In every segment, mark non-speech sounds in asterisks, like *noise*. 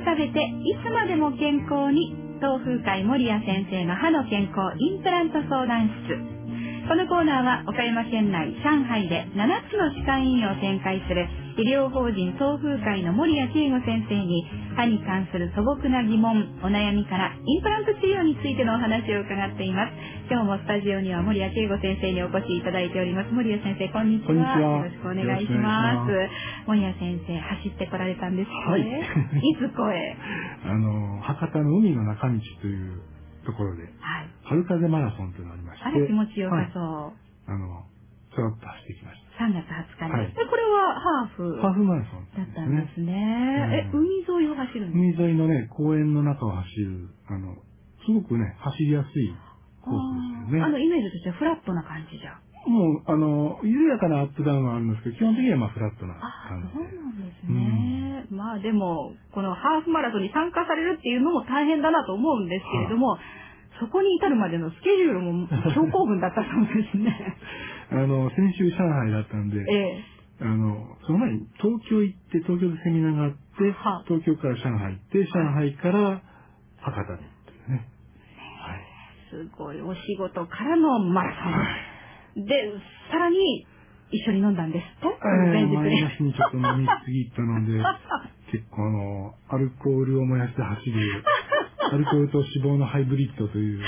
く食べていつまでも健康に。東風会守谷先生の歯の健康インプラント相談室。このコーナーは岡山県内上海で7つの歯科医院を展開する医療法人東風会の守谷慶吾先生に歯に関する素朴な疑問お悩みからインプラント治療についてのお話を伺っています。今日もスタジオには守谷慶吾先生にお越しいただいております。守谷先生こんにちは。よろしくお願いします。守谷先生走ってこられたんですね、はい、いつこへ *laughs* あの博多の海の中道というところで、はい、春風マラソンというのがありましてあれ気持ちよさそう、はい、あのちょっと走ってきました。3月20日に、はい、でこれはハーフ？ハーフマラソンだったんですね、え海沿いを走るんです海沿いのね公園の中を走るあのすごくね走りやすいコースですよね。あのイメージとしてはフラットな感じじゃ。もうあの緩やかなアップダウンはあるんですけど基本的にはまあフラットな感じそうなんですね、うん、まあでもこのハーフマラソンに参加されるっていうのも大変だなと思うんですけれども、はそこに至るまでのスケジュールも超興奮だったそうですね *laughs* あの、先週上海だったんで、ええ、あの、その前に東京行って、東京でセミナーがあって、東京から上海行って、上海から博多に行ってね。はい。すごい、お仕事からのマラソン。で、さらに、一緒に飲んだんですと、えー、前の日にちょっと飲みすぎたので、*laughs* 結構あの、アルコールを燃やして走る、アルコールと脂肪のハイブリッドという、*laughs*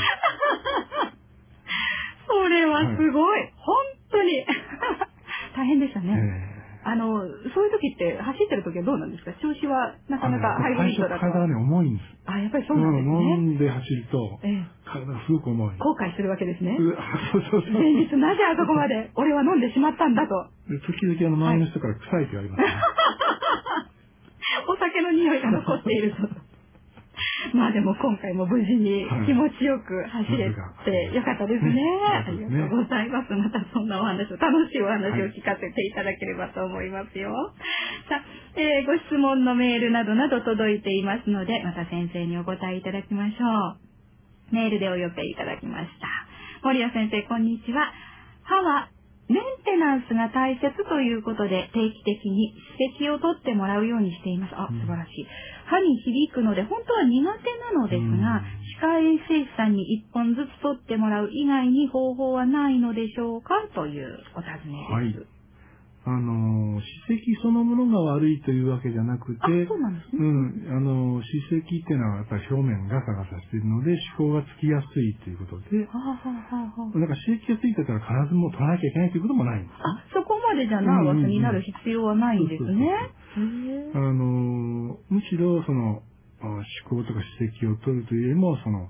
それはすごい、はい、本当に *laughs* 大変でしたね。あの、そういう時って、走ってる時はどうなんですか？調子はなかなかハイブリッドだと。体がね、重いんです。あ、やっぱりそうなんですね。飲んで走ると、ええ、体がすごく重い。後悔するわけですね。そうそうそう。前日なぜあそこまで *laughs* 俺は飲んでしまったんだと。で時々あの周りの人から臭いって言われますね。お酒の匂いが残っていると。まあでも今回も無事に気持ちよく走れてよかった *laughs* ですね。ありがとうございます。またそんなお話を、楽しいお話を聞かせていただければと思いますよ。さあ、えー、ご質問のメールなどなど届いていますので、また先生にお答えいただきましょう。メールでお寄せいただきました。森谷先生、こんにちは。歯はメンテナンスが大切ということで定期的に指摘を取ってもらうようにしています。あ、素晴らしい。歯に響くので本当は苦手なのですが、歯科衛生士さんに1本ずつ取ってもらう以外に方法はないのでしょうか？というお尋ねです。はいあの、歯石そのものが悪いというわけじゃなくて、そうなんですね。うん、あの、歯石っていうのはやっぱり表面ガサガサしているので、歯垢がつきやすいということで、はあはあはあ、だから歯石がついてたら必ずも取らなきゃいけないということもないんです、あ、そこまでじゃナーバスになる必要はないんですね。あの、むしろその、歯垢とか歯石を取るというよりも、その、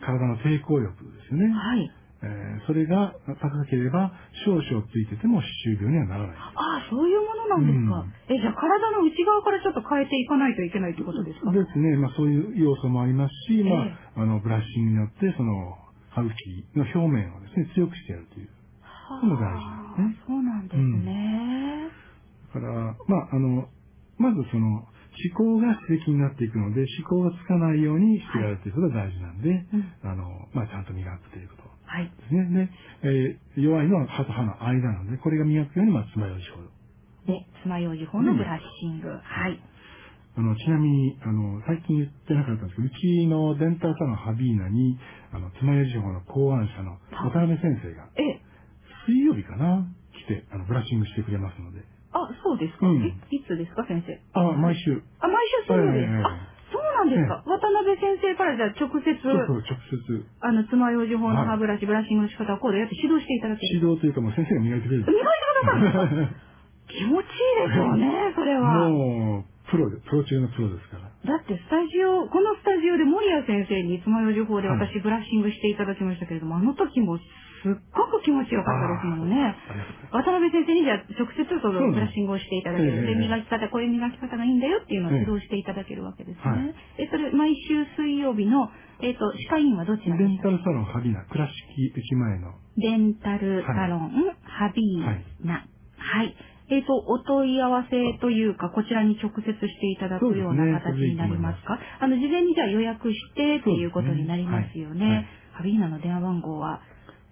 体の抵抗力ですよね。はい。えー、それが高ければ少々ついてても歯周病にはならない。ああ、そういうものなんですか。うん、え、じゃあ体の内側からちょっと変えていかないといけないってことですかですね。まあそういう要素もありますし、えー、まあ、あの、ブラッシングによって、その、歯茎の表面をですね、強くしてやるという。その大事なんですね。そうなんですね。うん、だから、まあ、あの、まずその、思考が刺激になっていくので、思考がつかないようにしてやるということが大事なんで、はい、あの、まあ、ちゃんと磨くということ。はい。ですね。で、えー、弱いのは歯と歯の間なので、これが磨くように、まあ、爪楊枝法。で、爪楊枝法のブラッシング。はい。あの、ちなみに、あの、最近言ってなかったんですけど、うちのデンタルサロンハビーナに、あの、爪楊枝法の考案者の渡辺先生が、え水曜日かな？来て、あの、ブラッシングしてくれますので。あ、そうですか、うん、いつですか、先生？あ、毎週。あ、毎週水曜日。あなんですか、先生からじゃあ直接、そうそう、直接。あの、爪楊枝法の歯ブラシ、ブラッシングの仕方をこうでやって指導していただける。指導というかもう先生が磨いてくれる。磨いてくださる気持ちいいですよね、それは。もう、プロで、プロ中のプロですから。だってスタジオ、このスタジオで森谷先生に爪楊枝法で私ブラッシングしていただきましたけれども、はい、あの時もすっごく気持ちよかったですもんね。渡辺先生にじゃあ直接そのブラッシングをしていただける。で、磨き方、こういう磨き方がいいんだよっていうのを指導していただけるわけですね。はい、え、それ、毎週水曜日の、えっ、ー、と、歯科医院はどちらですか？デンタルサロンハビーナ、倉敷駅前の。デンタルサロン、ハビーナ。はい。えっ、ー、と、お問い合わせというか、こちらに直接していただくような形になりますか、ね、あの、事前にじゃあ予約してっていうことになりますよね。はいはい、ハビーナの電話番号は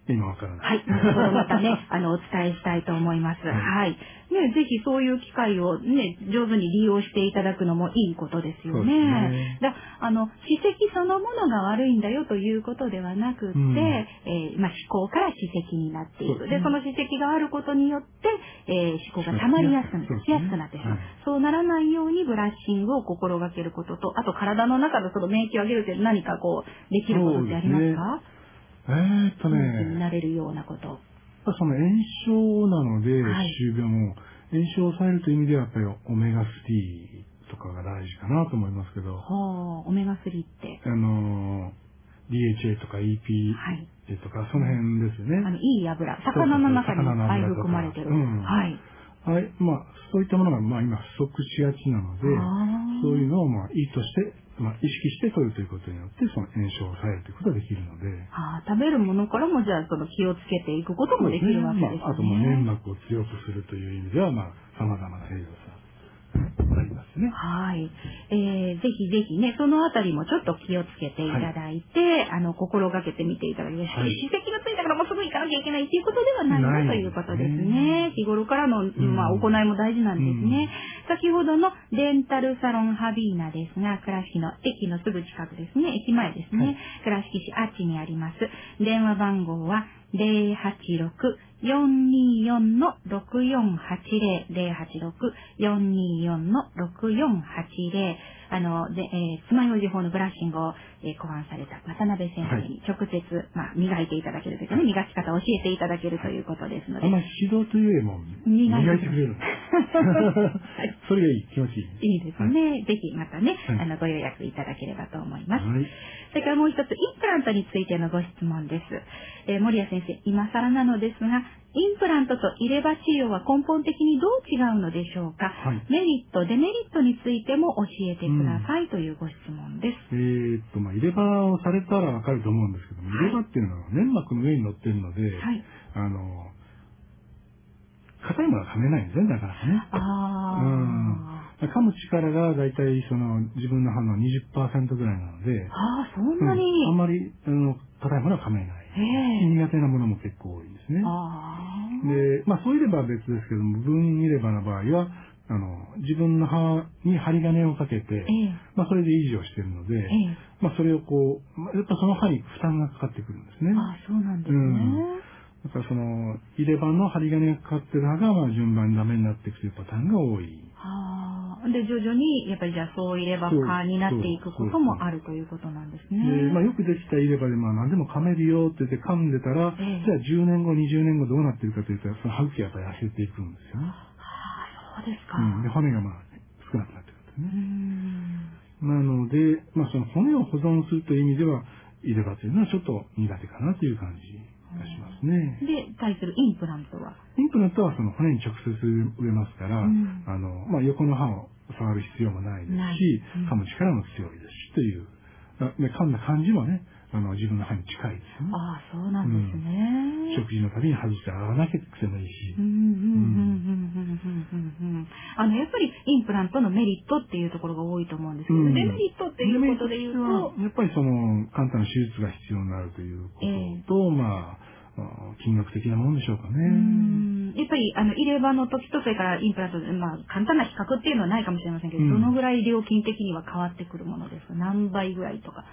今わからない。はい。後ほどまたね、*laughs* あの、お伝えしたいと思います。はい、はいね、ぜひそういう機会をね、上手に利用していただくのもいいことですよね。ねだあの、史跡そのものが悪いんだよということではなくて、うん、えー、まあ、思考から史跡になっていく。で、ね、その史跡があることによって、えー、思考が溜まりやすくな,、しやすくなってしまう、はい、そうならないようにブラッシングを心がけることと、あと体の中のその免疫を上げるって何かこう、できることってありますか？えー、っとね。になれるようなこと。その炎症なので、歯周病も、炎症を抑えるという意味では、やっぱりオメガ3とかが大事かなと思いますけど。はあ、オメガ3って。あの、DHA とか EPA とか、はい、その辺ですよね。あの、いい油。魚の中にい含まれてる。うん、はい。はい。まあ、そういったものが、まあ今不足しがちなので、そういうのを、まあ、意図して、まあ、意識して取るということによって、その炎症を抑えるということができるので。ああ、食べるものからも、じゃあ、その気をつけていくこともできるわけですね。まあ、あと、も粘膜を強くするという意味では、まあ、様々な栄養素ありますね。はい。えー、ぜひぜひね、そのあたりもちょっと気をつけていただいて、はい、あの、心がけてみていただきたい。はい、歯石がついたからもうすぐ行かなきゃいけないっていうことではないなということですね。日頃からの、まあ、行いも大事なんですね。先ほどのデンタルサロンハビーナですが、倉敷の駅のすぐ近くですね、駅前ですね、はい、倉敷市あっちにあります。電話番号は086-424-6480、086-424-6480、あの、で、えー、爪楊枝法のブラッシングを、えー、考案された渡辺先生に直接、はい、まあ、磨いていただけるというかね、磨き方を教えていただけるということですので。あんまり指導というよりも、磨いてくれる。それがいい、気持ちいい。いいですね。はい、ぜひまたね、あの、ご予約いただければと思います。はい、それからもう一つ、インプラントについてのご質問です。えー、森谷先生、今更なのですが、インプラントと入れ歯治療は根本的にどう違うのでしょうか、はい、メリット、デメリットについても教えてください、というご質問です。えー、っと、まあ、入れ歯をされたらわかると思うんですけども、入れ歯っていうのは粘膜の上に乗ってるので、はい、あの、硬いものは噛めないんですね、だからね。ああ。うん。噛む力がだいたいその自分の歯の20%ぐらいなので、ああ、そんなに、うん、あんまりあの硬いものは噛めない。苦手なものも結構多いんですね。で、まあそういれば別ですけども、分入れ歯の場合は、あの、自分の歯に針金をかけて、えまあそれで維持をしているので、えまあそれをこう、やっぱその歯に負担がかかってくるんですね。あそうなんですね。うんだからその、入れ歯の針金がかかってる歯が、まあ順番にダメになっていくというパターンが多い。はあ。で、徐々に、やっぱりじゃあそう入れ歯科になっていくこともあるということなんですね。で、まあよくできた入れ歯で、まあ何でも噛めるよって言って噛んでたら、ええ、じゃあ10年後、20年後どうなってるかというと、その歯茎がやっぱり痩せていくんですよね。はあ、そうですか。うん。で、骨がまあ少なくなってくるんですね。なので、まあその骨を保存するという意味では、入れ歯というのはちょっと苦手かなという感じ。がしますね。で、対するインプラントは？インプラントはその骨に直接植えますから、うん、あの、まあ、横の歯を触る必要もないですし、うん、噛む力も強いですしという、で噛んだ感じもね、あの、自分の歯に近いですよね。ああ、そうなんですね、うん、食事のたびに外して洗わなきゃくてもいいし。あの、やっぱりインプラントのメリットっていうところが多いと思うんですけど、うん、デメリットっていうことで言うと。やっぱりその、簡単な手術が必要になるということと、えー、まあ、金額的なもんでしょうかね。やっぱり、あの、入れ歯の時と、それからインプラント、まあ、簡単な比較っていうのはないかもしれませんけど、うん、どのぐらい料金的には変わってくるものですか？何倍ぐらいとか。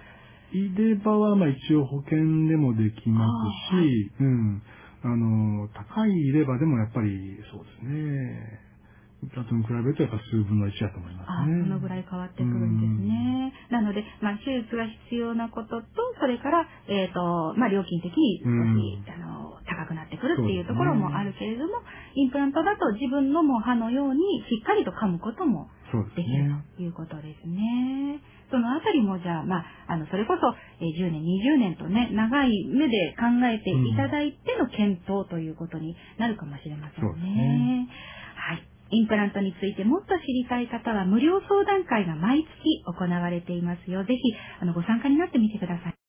入れ歯はまあ一応保険でもできますし、うん。あの、高い入れ歯でもやっぱりそうですね。インプラントに比べるとやっぱ数分の1だと思いますね。あそのぐらい変わってくるんですので、まあ手術が必要なことと、それから、えっ、ー、と、まあ料金的に少し、あの、高くなってくるっていうところもあるけれども、ね、インプラントだと自分のも歯のようにしっかりと噛むこともできるということですね。そのあたりもじゃあ、まあ、あの、それこそ、えー、10年、20年とね、長い目で考えていただいての検討ということになるかもしれませんね。ねはい。インプラントについてもっと知りたい方は無料相談会が毎月行われていますよ。ぜひ、あの、ご参加になってみてください。